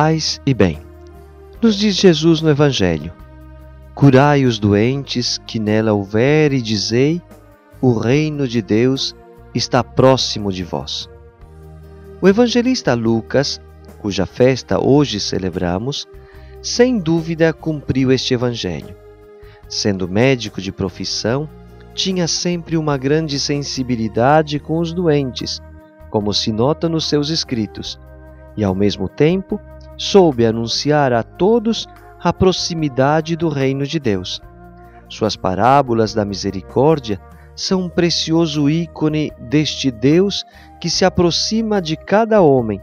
Paz e bem. Nos diz Jesus no Evangelho: Curai os doentes que nela houver e dizei: O reino de Deus está próximo de vós. O evangelista Lucas, cuja festa hoje celebramos, sem dúvida cumpriu este evangelho. Sendo médico de profissão, tinha sempre uma grande sensibilidade com os doentes, como se nota nos seus escritos, e ao mesmo tempo soube anunciar a todos a proximidade do reino de Deus. Suas parábolas da misericórdia são um precioso ícone deste Deus que se aproxima de cada homem,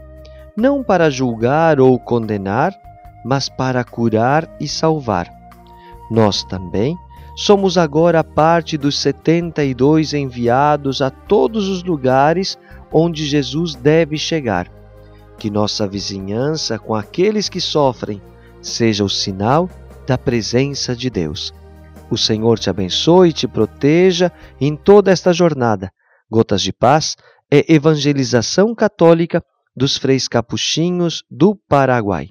não para julgar ou condenar, mas para curar e salvar. Nós também somos agora parte dos 72 enviados a todos os lugares onde Jesus deve chegar que nossa vizinhança com aqueles que sofrem seja o sinal da presença de Deus. O Senhor te abençoe e te proteja em toda esta jornada. Gotas de Paz é evangelização católica dos freis capuchinhos do Paraguai.